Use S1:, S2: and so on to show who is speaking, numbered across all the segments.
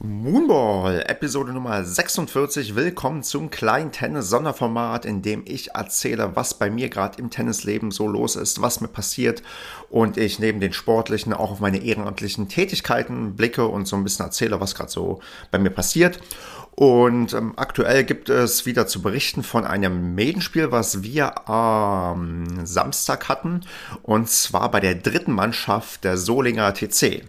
S1: Moonball, Episode Nummer 46. Willkommen zum kleinen Tennis-Sonderformat, in dem ich erzähle, was bei mir gerade im Tennisleben so los ist, was mir passiert und ich neben den sportlichen auch auf meine ehrenamtlichen Tätigkeiten blicke und so ein bisschen erzähle, was gerade so bei mir passiert. Und ähm, aktuell gibt es wieder zu berichten von einem Medenspiel, was wir am Samstag hatten, und zwar bei der dritten Mannschaft der Solinger TC.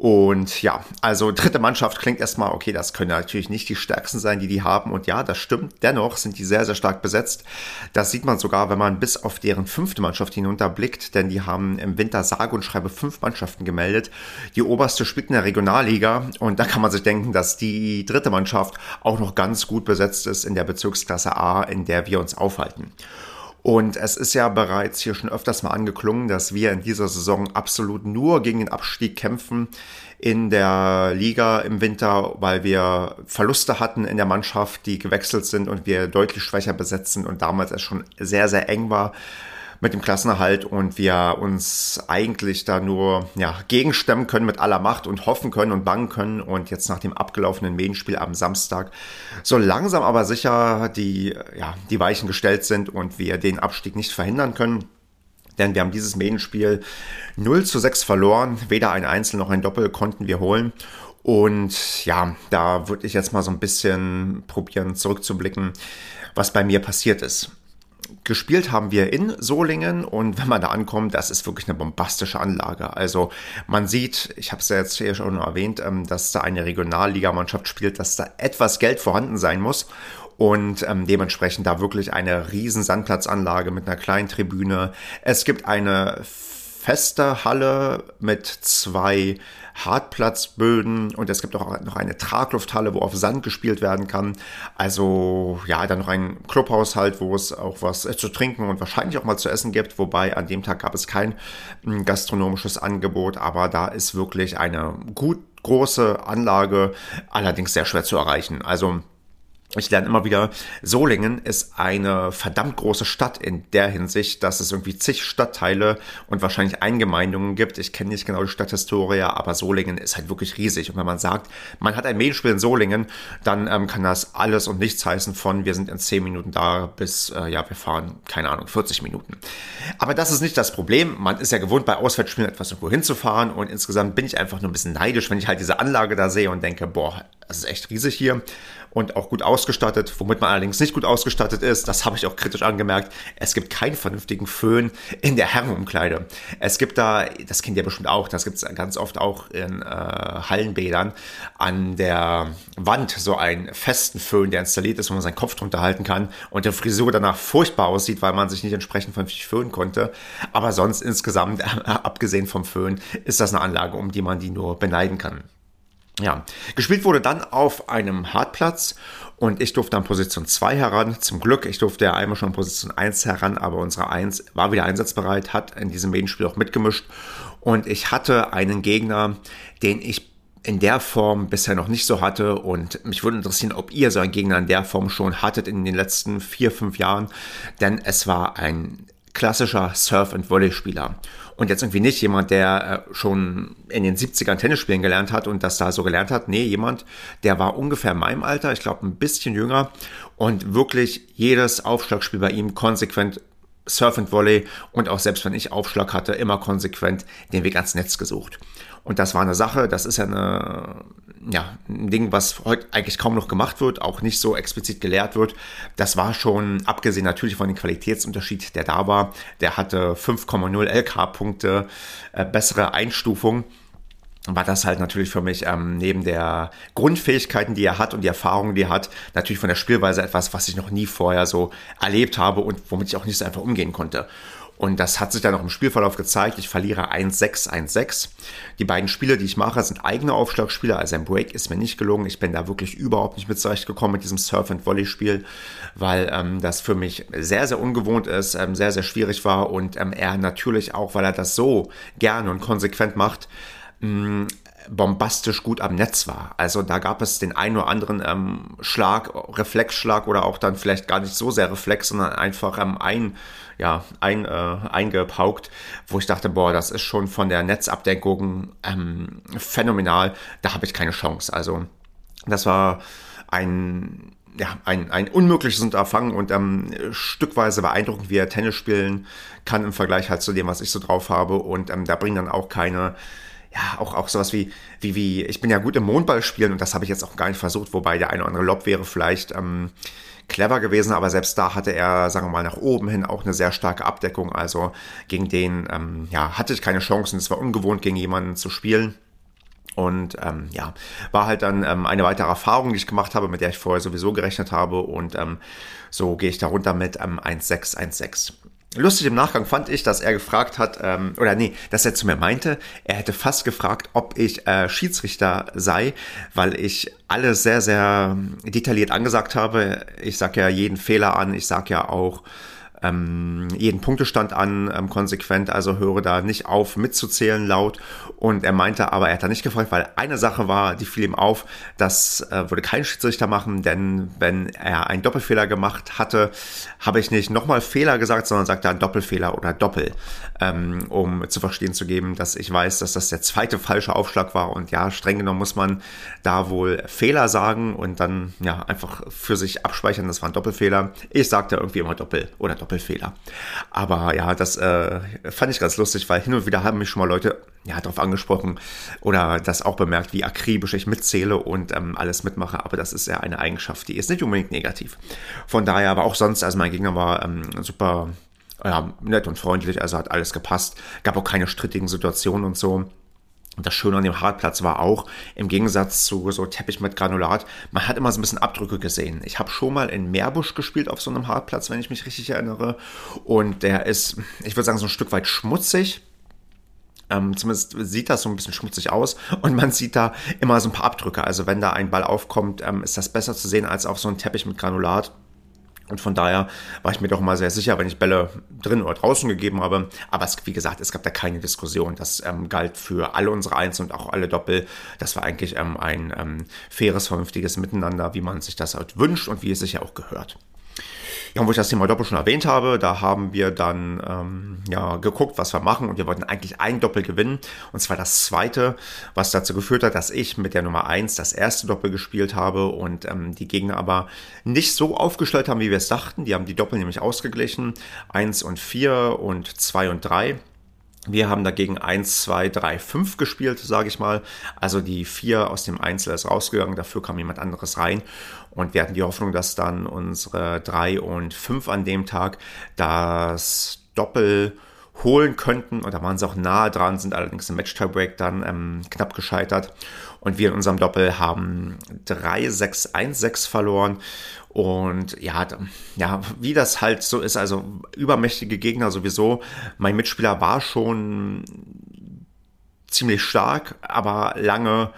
S1: Und ja, also dritte Mannschaft klingt erstmal, okay, das können natürlich nicht die stärksten sein, die die haben. Und ja, das stimmt. Dennoch sind die sehr, sehr stark besetzt. Das sieht man sogar, wenn man bis auf deren fünfte Mannschaft hinunterblickt, denn die haben im Winter sage und schreibe fünf Mannschaften gemeldet. Die oberste spielt in der Regionalliga und da kann man sich denken, dass die dritte Mannschaft auch noch ganz gut besetzt ist in der Bezirksklasse A, in der wir uns aufhalten. Und es ist ja bereits hier schon öfters mal angeklungen, dass wir in dieser Saison absolut nur gegen den Abstieg kämpfen in der Liga im Winter, weil wir Verluste hatten in der Mannschaft, die gewechselt sind und wir deutlich schwächer besetzt sind und damals es schon sehr, sehr eng war mit dem Klassenerhalt und wir uns eigentlich da nur ja, gegenstemmen können mit aller Macht und hoffen können und bangen können. Und jetzt nach dem abgelaufenen Medienspiel am Samstag so langsam aber sicher die, ja, die Weichen gestellt sind und wir den Abstieg nicht verhindern können. Denn wir haben dieses Medienspiel 0 zu 6 verloren. Weder ein Einzel noch ein Doppel konnten wir holen. Und ja, da würde ich jetzt mal so ein bisschen probieren zurückzublicken, was bei mir passiert ist. Gespielt haben wir in Solingen und wenn man da ankommt, das ist wirklich eine bombastische Anlage. Also man sieht, ich habe es ja jetzt hier schon erwähnt, ähm, dass da eine Regionalligamannschaft spielt, dass da etwas Geld vorhanden sein muss und ähm, dementsprechend da wirklich eine riesen Sandplatzanlage mit einer kleinen Tribüne. Es gibt eine feste Halle mit zwei Hartplatzböden und es gibt auch noch eine Traglufthalle, wo auf Sand gespielt werden kann. Also ja, dann noch ein Clubhaushalt, wo es auch was äh, zu trinken und wahrscheinlich auch mal zu essen gibt. Wobei an dem Tag gab es kein hm, gastronomisches Angebot, aber da ist wirklich eine gut große Anlage, allerdings sehr schwer zu erreichen. Also ich lerne immer wieder, Solingen ist eine verdammt große Stadt in der Hinsicht, dass es irgendwie zig Stadtteile und wahrscheinlich Eingemeindungen gibt. Ich kenne nicht genau die Stadthistorie, aber Solingen ist halt wirklich riesig. Und wenn man sagt, man hat ein Medienspiel in Solingen, dann ähm, kann das alles und nichts heißen von, wir sind in zehn Minuten da bis, äh, ja, wir fahren, keine Ahnung, 40 Minuten. Aber das ist nicht das Problem. Man ist ja gewohnt, bei Auswärtsspielen etwas irgendwo hinzufahren und insgesamt bin ich einfach nur ein bisschen neidisch, wenn ich halt diese Anlage da sehe und denke, boah, das ist echt riesig hier und auch gut ausgestattet. Womit man allerdings nicht gut ausgestattet ist, das habe ich auch kritisch angemerkt, es gibt keinen vernünftigen Föhn in der Herrenumkleide. Es gibt da, das kennt ihr bestimmt auch, das gibt es ganz oft auch in äh, Hallenbädern, an der Wand so einen festen Föhn, der installiert ist, wo man seinen Kopf drunter halten kann und der Frisur danach furchtbar aussieht, weil man sich nicht entsprechend vernünftig föhnen konnte. Aber sonst insgesamt, abgesehen vom Föhn, ist das eine Anlage, um die man die nur beneiden kann. Ja, gespielt wurde dann auf einem Hartplatz und ich durfte an Position 2 heran. Zum Glück, ich durfte ja einmal schon an Position 1 heran, aber unsere 1 war wieder einsatzbereit, hat in diesem Medienspiel auch mitgemischt. Und ich hatte einen Gegner, den ich in der Form bisher noch nicht so hatte. Und mich würde interessieren, ob ihr so einen Gegner in der Form schon hattet in den letzten vier, fünf Jahren, denn es war ein klassischer Surf- und Volley-Spieler. Und jetzt irgendwie nicht jemand, der äh, schon in den 70ern Tennis spielen gelernt hat und das da so gelernt hat. Nee, jemand, der war ungefähr in meinem Alter, ich glaube ein bisschen jünger und wirklich jedes Aufschlagspiel bei ihm konsequent Surf and Volley und auch selbst wenn ich Aufschlag hatte, immer konsequent den Weg ans Netz gesucht. Und das war eine Sache, das ist ja eine, ja, ein Ding, was heute eigentlich kaum noch gemacht wird, auch nicht so explizit gelehrt wird. Das war schon, abgesehen natürlich von dem Qualitätsunterschied, der da war, der hatte 5,0 LK-Punkte, äh, bessere Einstufung war das halt natürlich für mich ähm, neben der Grundfähigkeiten, die er hat und die Erfahrungen, die er hat, natürlich von der Spielweise etwas, was ich noch nie vorher so erlebt habe und womit ich auch nicht so einfach umgehen konnte. Und das hat sich dann auch im Spielverlauf gezeigt. Ich verliere 1-6, 1-6. Die beiden Spiele, die ich mache, sind eigene Aufschlagspiele. Also ein Break ist mir nicht gelungen. Ich bin da wirklich überhaupt nicht mit zurechtgekommen mit diesem Surf-and-Volley-Spiel, weil ähm, das für mich sehr, sehr ungewohnt ist, ähm, sehr, sehr schwierig war und ähm, er natürlich auch, weil er das so gerne und konsequent macht, mh, bombastisch gut am Netz war. Also da gab es den einen oder anderen ähm, Schlag, Reflexschlag oder auch dann vielleicht gar nicht so sehr Reflex, sondern einfach ähm, ein, ja, ein, äh, eingepaukt, wo ich dachte, boah, das ist schon von der Netzabdeckung ähm, phänomenal. Da habe ich keine Chance. Also das war ein ja, ein, ein unmögliches Unterfangen und ähm, stückweise beeindruckend, wie er Tennis spielen kann im Vergleich halt zu dem, was ich so drauf habe. Und ähm, da bringen dann auch keine ja, auch, auch sowas wie, wie, wie, ich bin ja gut im Mondball spielen und das habe ich jetzt auch gar nicht versucht, wobei der eine oder andere Lob wäre vielleicht ähm, clever gewesen, aber selbst da hatte er, sagen wir mal, nach oben hin auch eine sehr starke Abdeckung. Also gegen den, ähm, ja, hatte ich keine Chancen. Es war ungewohnt, gegen jemanden zu spielen. Und ähm, ja, war halt dann ähm, eine weitere Erfahrung, die ich gemacht habe, mit der ich vorher sowieso gerechnet habe. Und ähm, so gehe ich da runter mit ähm, 1,616. Lustig im Nachgang fand ich, dass er gefragt hat, ähm, oder nee, dass er zu mir meinte, er hätte fast gefragt, ob ich äh, Schiedsrichter sei, weil ich alles sehr, sehr detailliert angesagt habe. Ich sag ja jeden Fehler an, ich sag ja auch, ähm, jeden Punktestand an, ähm, konsequent, also höre da nicht auf mitzuzählen laut. Und er meinte aber, er hat da nicht gefragt, weil eine Sache war, die fiel ihm auf, das äh, würde kein Schiedsrichter machen, denn wenn er einen Doppelfehler gemacht hatte, habe ich nicht nochmal Fehler gesagt, sondern sagte ein Doppelfehler oder Doppel, ähm, um zu verstehen zu geben, dass ich weiß, dass das der zweite falsche Aufschlag war. Und ja, streng genommen muss man da wohl Fehler sagen und dann ja einfach für sich abspeichern, das war ein Doppelfehler. Ich sagte irgendwie immer Doppel oder Doppel Doppelfehler. Aber ja, das äh, fand ich ganz lustig, weil hin und wieder haben mich schon mal Leute ja, darauf angesprochen oder das auch bemerkt, wie akribisch ich mitzähle und ähm, alles mitmache. Aber das ist ja eine Eigenschaft, die ist nicht unbedingt negativ. Von daher, aber auch sonst, also mein Gegner war ähm, super ja, nett und freundlich, also hat alles gepasst. Gab auch keine strittigen Situationen und so. Und das Schöne an dem Hartplatz war auch, im Gegensatz zu so Teppich mit Granulat, man hat immer so ein bisschen Abdrücke gesehen. Ich habe schon mal in Meerbusch gespielt auf so einem Hartplatz, wenn ich mich richtig erinnere. Und der ist, ich würde sagen, so ein Stück weit schmutzig. Ähm, zumindest sieht das so ein bisschen schmutzig aus und man sieht da immer so ein paar Abdrücke. Also wenn da ein Ball aufkommt, ähm, ist das besser zu sehen als auf so einem Teppich mit Granulat. Und von daher war ich mir doch mal sehr sicher, wenn ich Bälle drin oder draußen gegeben habe. Aber es, wie gesagt, es gab da keine Diskussion. Das ähm, galt für alle unsere Eins und auch alle Doppel. Das war eigentlich ähm, ein ähm, faires, vernünftiges Miteinander, wie man sich das halt wünscht und wie es sich ja auch gehört. Ja, wo ich das Thema Doppel schon erwähnt habe, da haben wir dann ähm, ja, geguckt, was wir machen und wir wollten eigentlich ein Doppel gewinnen und zwar das zweite, was dazu geführt hat, dass ich mit der Nummer eins das erste Doppel gespielt habe und ähm, die Gegner aber nicht so aufgestellt haben, wie wir es dachten. Die haben die Doppel nämlich ausgeglichen, eins und vier und zwei und drei. Wir haben dagegen 1, 2, 3, 5 gespielt, sage ich mal. Also die 4 aus dem Einzel ist rausgegangen, dafür kam jemand anderes rein. Und wir hatten die Hoffnung, dass dann unsere 3 und 5 an dem Tag das Doppel holen könnten. Und da waren sie auch nahe dran, sind allerdings im Match-Tiebreak dann ähm, knapp gescheitert. Und wir in unserem Doppel haben 3, 6, 1, 6 verloren. Und ja, ja, wie das halt so ist, also übermächtige Gegner sowieso. Mein Mitspieler war schon ziemlich stark, aber lange,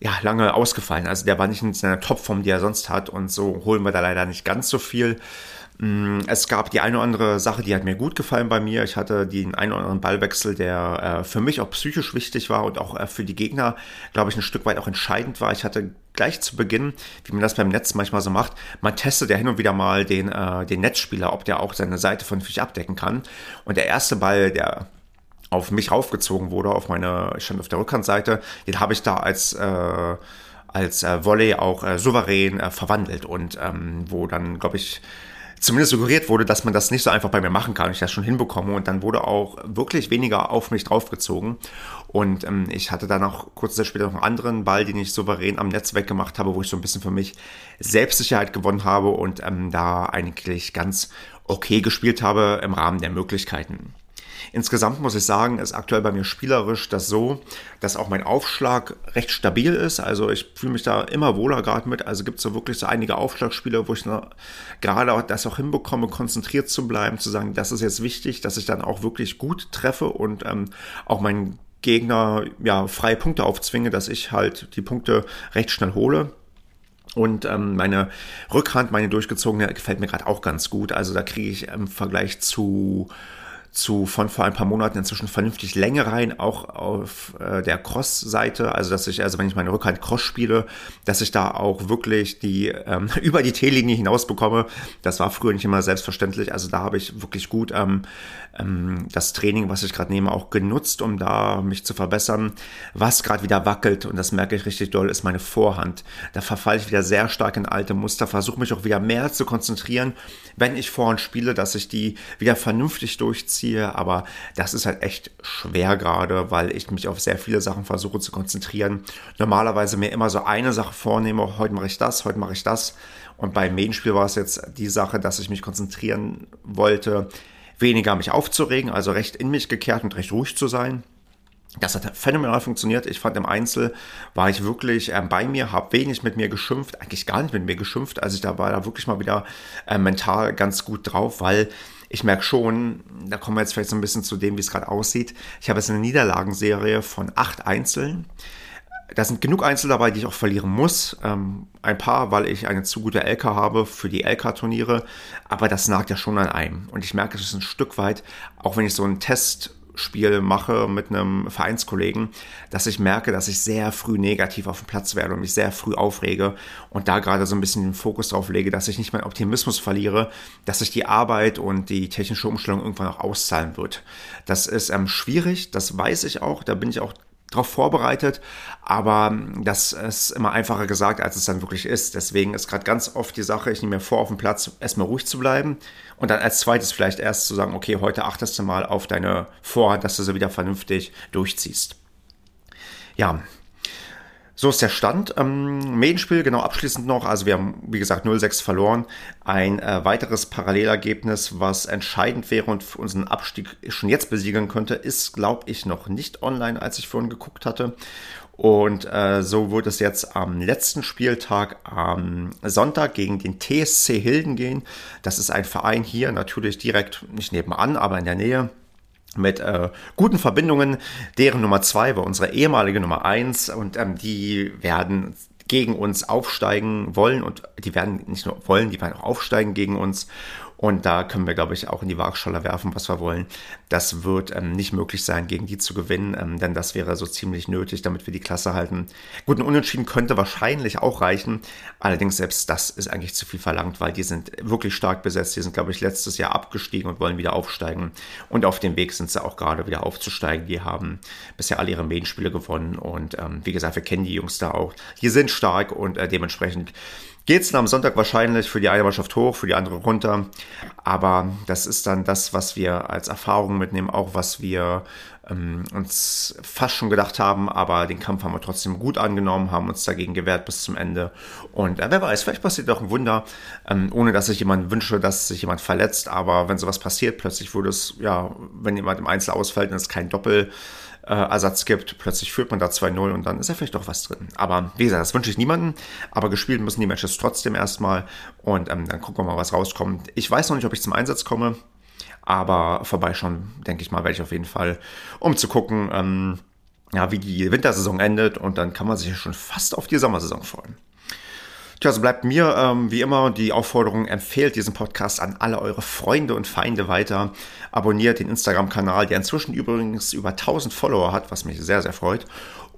S1: ja, lange ausgefallen. Also der war nicht in seiner Topform, die er sonst hat. Und so holen wir da leider nicht ganz so viel. Mm, es gab die eine oder andere Sache, die hat mir gut gefallen bei mir. Ich hatte den einen oder anderen Ballwechsel, der äh, für mich auch psychisch wichtig war und auch äh, für die Gegner, glaube ich, ein Stück weit auch entscheidend war. Ich hatte gleich zu Beginn, wie man das beim Netz manchmal so macht, man testet ja hin und wieder mal den, äh, den Netzspieler, ob der auch seine Seite von vernünftig abdecken kann. Und der erste Ball, der auf mich raufgezogen wurde, auf meine, ich stand auf der Rückhandseite, den habe ich da als als Volley auch souverän verwandelt und ähm, wo dann, glaube ich, zumindest suggeriert wurde, dass man das nicht so einfach bei mir machen kann ich das schon hinbekomme. Und dann wurde auch wirklich weniger auf mich draufgezogen. Und ähm, ich hatte dann auch kurze Zeit später noch einen anderen Ball, den ich souverän am Netz weggemacht habe, wo ich so ein bisschen für mich Selbstsicherheit gewonnen habe und ähm, da eigentlich ganz okay gespielt habe im Rahmen der Möglichkeiten. Insgesamt muss ich sagen, ist aktuell bei mir spielerisch das so, dass auch mein Aufschlag recht stabil ist. Also ich fühle mich da immer wohler gerade mit. Also gibt es so wirklich so einige Aufschlagspiele, wo ich gerade das auch hinbekomme, konzentriert zu bleiben, zu sagen, das ist jetzt wichtig, dass ich dann auch wirklich gut treffe und ähm, auch meinen Gegner ja freie Punkte aufzwinge, dass ich halt die Punkte recht schnell hole. Und ähm, meine Rückhand, meine durchgezogene, gefällt mir gerade auch ganz gut. Also da kriege ich im Vergleich zu zu von vor ein paar Monaten inzwischen vernünftig Länge rein, auch auf äh, der Cross-Seite, also dass ich, also wenn ich meine Rückhand Cross spiele, dass ich da auch wirklich die ähm, über die T-Linie hinaus bekomme. Das war früher nicht immer selbstverständlich. Also da habe ich wirklich gut ähm, ähm, das Training, was ich gerade nehme, auch genutzt, um da mich zu verbessern. Was gerade wieder wackelt, und das merke ich richtig doll, ist meine Vorhand. Da verfalle ich wieder sehr stark in alte Muster, versuche mich auch wieder mehr zu konzentrieren, wenn ich Vorhand spiele, dass ich die wieder vernünftig durchziehe. Aber das ist halt echt schwer gerade, weil ich mich auf sehr viele Sachen versuche zu konzentrieren. Normalerweise mir immer so eine Sache vornehme, heute mache ich das, heute mache ich das. Und beim Main-Spiel war es jetzt die Sache, dass ich mich konzentrieren wollte, weniger mich aufzuregen, also recht in mich gekehrt und recht ruhig zu sein. Das hat phänomenal funktioniert. Ich fand im Einzel war ich wirklich äh, bei mir, habe wenig mit mir geschimpft, eigentlich gar nicht mit mir geschimpft. Also ich da war da wirklich mal wieder äh, mental ganz gut drauf, weil ich merke schon, da kommen wir jetzt vielleicht so ein bisschen zu dem, wie es gerade aussieht. Ich habe jetzt eine Niederlagenserie von acht Einzeln. Da sind genug Einzel dabei, die ich auch verlieren muss. Ähm, ein paar, weil ich eine zu gute LK habe für die LK-Turniere. Aber das nagt ja schon an einem. Und ich merke, es ist ein Stück weit, auch wenn ich so einen Test Spiel mache mit einem Vereinskollegen, dass ich merke, dass ich sehr früh negativ auf dem Platz werde und mich sehr früh aufrege und da gerade so ein bisschen den Fokus drauf lege, dass ich nicht meinen Optimismus verliere, dass sich die Arbeit und die technische Umstellung irgendwann auch auszahlen wird. Das ist ähm, schwierig, das weiß ich auch, da bin ich auch darauf vorbereitet, aber das ist immer einfacher gesagt, als es dann wirklich ist. Deswegen ist gerade ganz oft die Sache, ich nehme mir vor, auf dem Platz erstmal ruhig zu bleiben und dann als zweites vielleicht erst zu sagen, okay, heute achtest du mal auf deine Vorhand, dass du sie wieder vernünftig durchziehst. Ja, so ist der Stand. Ähm, Medienspiel, genau abschließend noch. Also wir haben, wie gesagt, 0-6 verloren. Ein äh, weiteres Parallelergebnis, was entscheidend wäre und für unseren Abstieg schon jetzt besiegeln könnte, ist, glaube ich, noch nicht online, als ich vorhin geguckt hatte. Und äh, so wird es jetzt am letzten Spieltag am Sonntag gegen den TSC Hilden gehen. Das ist ein Verein hier, natürlich direkt nicht nebenan, aber in der Nähe mit äh, guten Verbindungen. Deren Nummer zwei war unsere ehemalige Nummer eins und ähm, die werden gegen uns aufsteigen wollen und die werden nicht nur wollen, die werden auch aufsteigen gegen uns. Und da können wir, glaube ich, auch in die Waagschale werfen, was wir wollen. Das wird ähm, nicht möglich sein, gegen die zu gewinnen, ähm, denn das wäre so ziemlich nötig, damit wir die Klasse halten. Gut, ein Unentschieden könnte wahrscheinlich auch reichen. Allerdings selbst das ist eigentlich zu viel verlangt, weil die sind wirklich stark besetzt. Die sind, glaube ich, letztes Jahr abgestiegen und wollen wieder aufsteigen. Und auf dem Weg sind sie auch gerade wieder aufzusteigen. Die haben bisher alle ihre Medienspiele gewonnen. Und ähm, wie gesagt, wir kennen die Jungs da auch. Die sind stark und äh, dementsprechend geht es am Sonntag wahrscheinlich für die eine Mannschaft hoch, für die andere runter. Aber das ist dann das, was wir als Erfahrung mitnehmen, auch was wir ähm, uns fast schon gedacht haben. Aber den Kampf haben wir trotzdem gut angenommen, haben uns dagegen gewehrt bis zum Ende. Und äh, wer weiß, vielleicht passiert auch ein Wunder, ähm, ohne dass ich jemand wünsche, dass sich jemand verletzt. Aber wenn sowas passiert, plötzlich würde es, ja, wenn jemand im Einzel ausfällt, dann ist kein Doppel äh, Ersatz gibt. Plötzlich führt man da 2-0 und dann ist ja vielleicht doch was drin. Aber wie gesagt, das wünsche ich niemandem. Aber gespielt müssen die Matches trotzdem erstmal und ähm, dann gucken wir mal, was rauskommt. Ich weiß noch nicht, ob ich zum Einsatz komme, aber vorbeischauen, denke ich mal, werde ich auf jeden Fall, um zu gucken, ähm, ja, wie die Wintersaison endet und dann kann man sich schon fast auf die Sommersaison freuen. Tja, so bleibt mir ähm, wie immer die Aufforderung, empfehlt diesen Podcast an alle eure Freunde und Feinde weiter. Abonniert den Instagram-Kanal, der inzwischen übrigens über 1000 Follower hat, was mich sehr, sehr freut.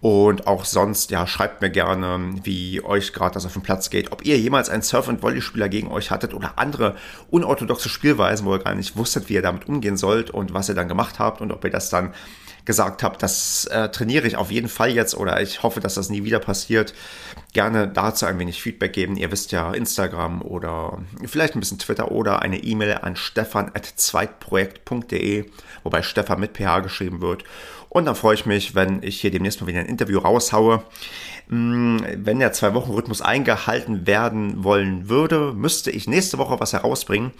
S1: Und auch sonst, ja, schreibt mir gerne, wie euch gerade das auf dem Platz geht. Ob ihr jemals einen Surf- und Volleyspieler gegen euch hattet oder andere unorthodoxe Spielweisen, wo ihr gar nicht wusstet, wie ihr damit umgehen sollt und was ihr dann gemacht habt und ob ihr das dann gesagt habe, das äh, trainiere ich auf jeden Fall jetzt oder ich hoffe, dass das nie wieder passiert. Gerne dazu ein wenig Feedback geben. Ihr wisst ja, Instagram oder vielleicht ein bisschen Twitter oder eine E-Mail an stefan.zweitprojekt.de, wobei Stefan mit PH geschrieben wird. Und dann freue ich mich, wenn ich hier demnächst mal wieder ein Interview raushaue. Mm, wenn der Zwei-Wochen-Rhythmus eingehalten werden wollen würde, müsste ich nächste Woche was herausbringen.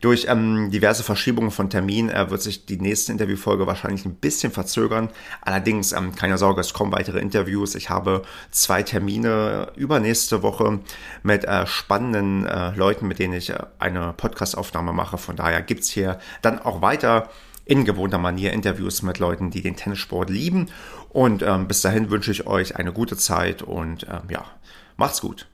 S1: Durch ähm, diverse Verschiebungen von Terminen äh, wird sich die nächste Interviewfolge wahrscheinlich ein bisschen verzögern. Allerdings, ähm, keine Sorge, es kommen weitere Interviews. Ich habe zwei Termine übernächste Woche mit äh, spannenden äh, Leuten, mit denen ich äh, eine Podcast-Aufnahme mache. Von daher gibt's hier dann auch weiter in gewohnter Manier Interviews mit Leuten, die den Tennissport lieben. Und ähm, bis dahin wünsche ich euch eine gute Zeit und ähm, ja, macht's gut.